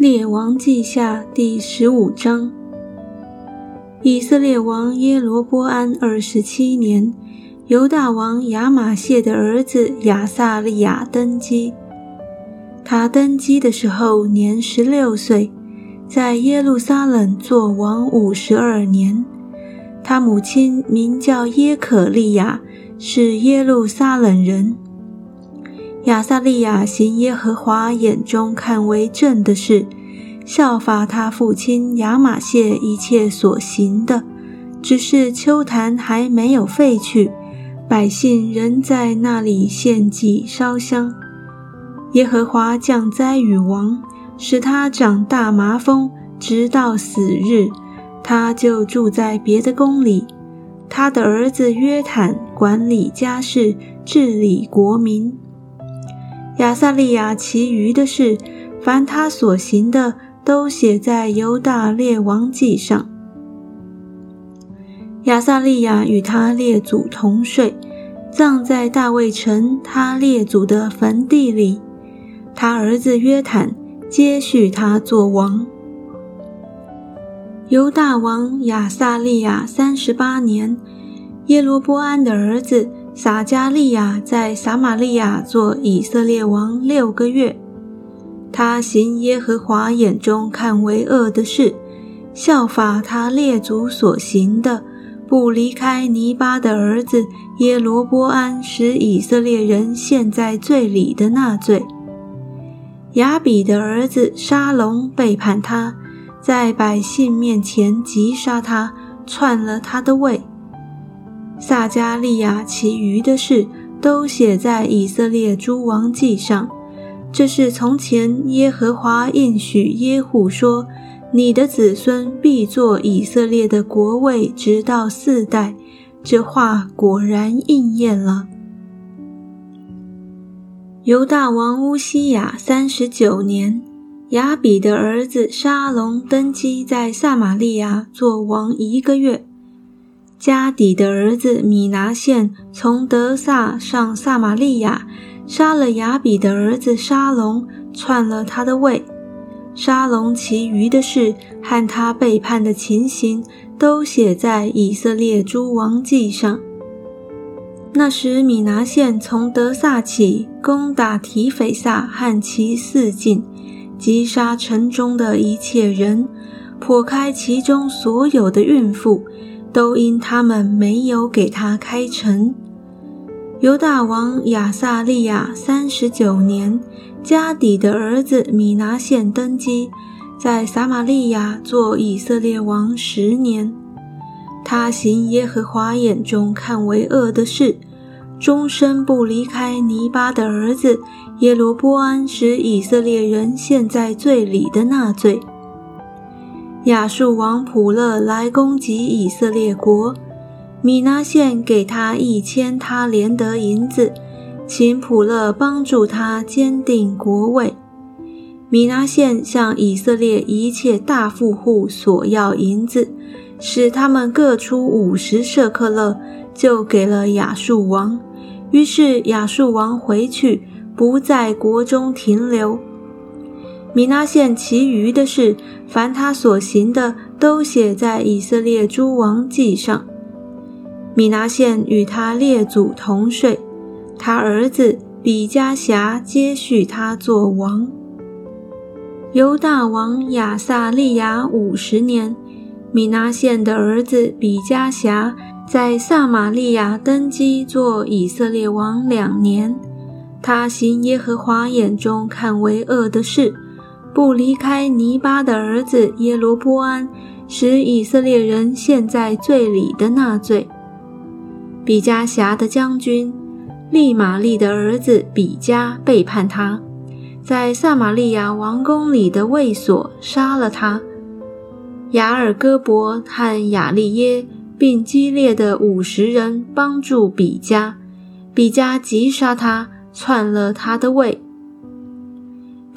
列王记下第十五章。以色列王耶罗波安二十七年，犹大王亚玛谢的儿子亚萨利亚登基。他登基的时候年十六岁，在耶路撒冷做王五十二年。他母亲名叫耶可利亚，是耶路撒冷人。亚撒利亚行耶和华眼中看为正的事，效法他父亲亚玛谢一切所行的。只是秋坛还没有废去，百姓仍在那里献祭烧香。耶和华降灾与王，使他长大麻风，直到死日，他就住在别的宫里。他的儿子约坦管理家事，治理国民。亚撒利亚其余的事，凡他所行的，都写在犹大列王记上。亚撒利亚与他列祖同睡，葬在大卫城他列祖的坟地里。他儿子约坦接续他做王。犹大王亚撒利亚三十八年，耶罗波安的儿子。撒加利亚在撒玛利亚做以色列王六个月，他行耶和华眼中看为恶的事，效法他列祖所行的，不离开尼巴的儿子耶罗波安使以色列人陷在罪里的那罪。亚比的儿子沙龙背叛他，在百姓面前击杀他，篡了他的位。撒加利亚其余的事都写在以色列诸王记上。这是从前耶和华应许耶户说：“你的子孙必作以色列的国位，直到四代。”这话果然应验了。犹大王乌西雅三十九年，亚比的儿子沙龙登基，在撒玛利亚做王一个月。加底的儿子米拿县从德萨上撒玛利亚，杀了亚比的儿子沙龙，篡了他的位。沙龙其余的事和他背叛的情形，都写在以色列诸王记上。那时米拿县从德萨起，攻打提斐萨和其四境，击杀城中的一切人，破开其中所有的孕妇。都因他们没有给他开城。犹大王亚撒利亚三十九年，加底的儿子米拿现登基，在撒玛利亚做以色列王十年。他行耶和华眼中看为恶的事，终身不离开尼巴的儿子耶罗波安使以色列人陷在罪里的那罪。亚述王普勒来攻击以色列国，米拿县给他一千他连得银子，请普勒帮助他坚定国位。米拿县向以色列一切大富户索要银子，使他们各出五十舍克勒，就给了亚述王。于是亚述王回去，不在国中停留。米拿县其余的事，凡他所行的，都写在以色列诸王记上。米拿县与他列祖同睡，他儿子比加辖接续他做王。犹大王亚撒利亚五十年，米拿县的儿子比加辖在撒玛利亚登基做以色列王两年。他行耶和华眼中看为恶的事。不离开尼巴的儿子耶罗波安，使以色列人陷在罪里的那罪。比加辖的将军利玛利的儿子比加背叛他，在撒玛利亚王宫里的卫所杀了他。雅尔戈伯和雅利耶并激烈的五十人帮助比加，比加击杀他，篡了他的位。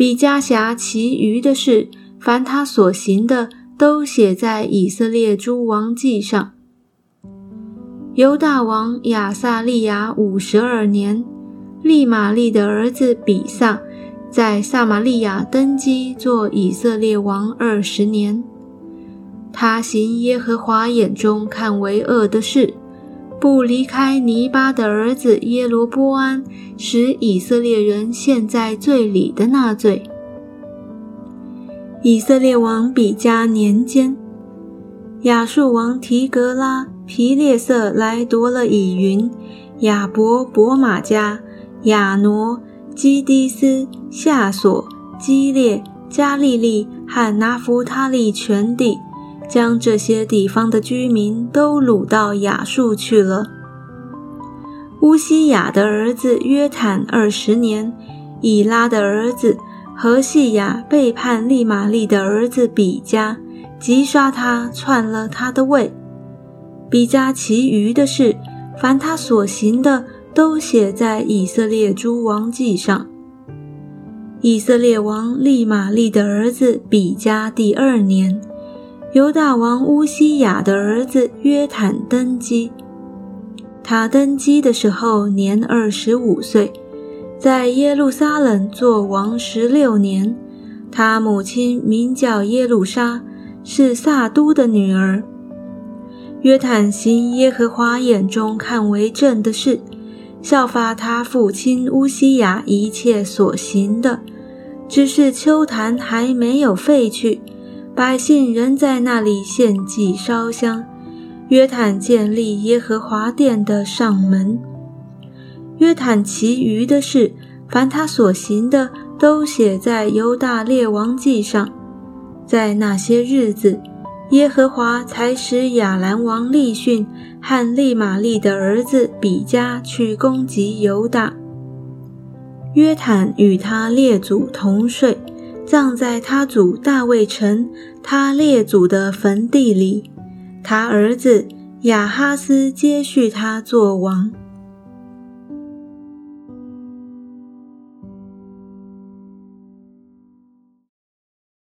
比加辖其余的事，凡他所行的，都写在以色列诸王记上。犹大王亚撒利亚五十二年，利玛利的儿子比萨在撒玛利亚登基做以色列王二十年。他行耶和华眼中看为恶的事，不离开尼巴的儿子耶罗波安，使以色列人陷在罪里的那罪。以色列王比加年间，亚述王提格拉皮列色来夺了以云、亚伯伯马加、亚挪、基低斯、夏索、基列、加利利和拿弗他利全地。将这些地方的居民都掳到亚述去了。乌西雅的儿子约坦二十年，以拉的儿子何西雅背叛利玛利的儿子比加，击杀他，篡了他的位。比加其余的事，凡他所行的，都写在以色列诸王记上。以色列王利玛利的儿子比加第二年。犹大王乌西雅的儿子约坦登基。他登基的时候年二十五岁，在耶路撒冷做王十六年。他母亲名叫耶路撒，是撒都的女儿。约坦行耶和华眼中看为正的事，效法他父亲乌西雅一切所行的，只是秋坛还没有废去。百姓仍在那里献祭烧香。约坦建立耶和华殿的上门。约坦其余的事，凡他所行的，都写在犹大列王记上。在那些日子，耶和华才使亚兰王利逊和利玛利的儿子比加去攻击犹大。约坦与他列祖同睡。葬在他祖大卫城他列祖的坟地里，他儿子亚哈斯接续他做王。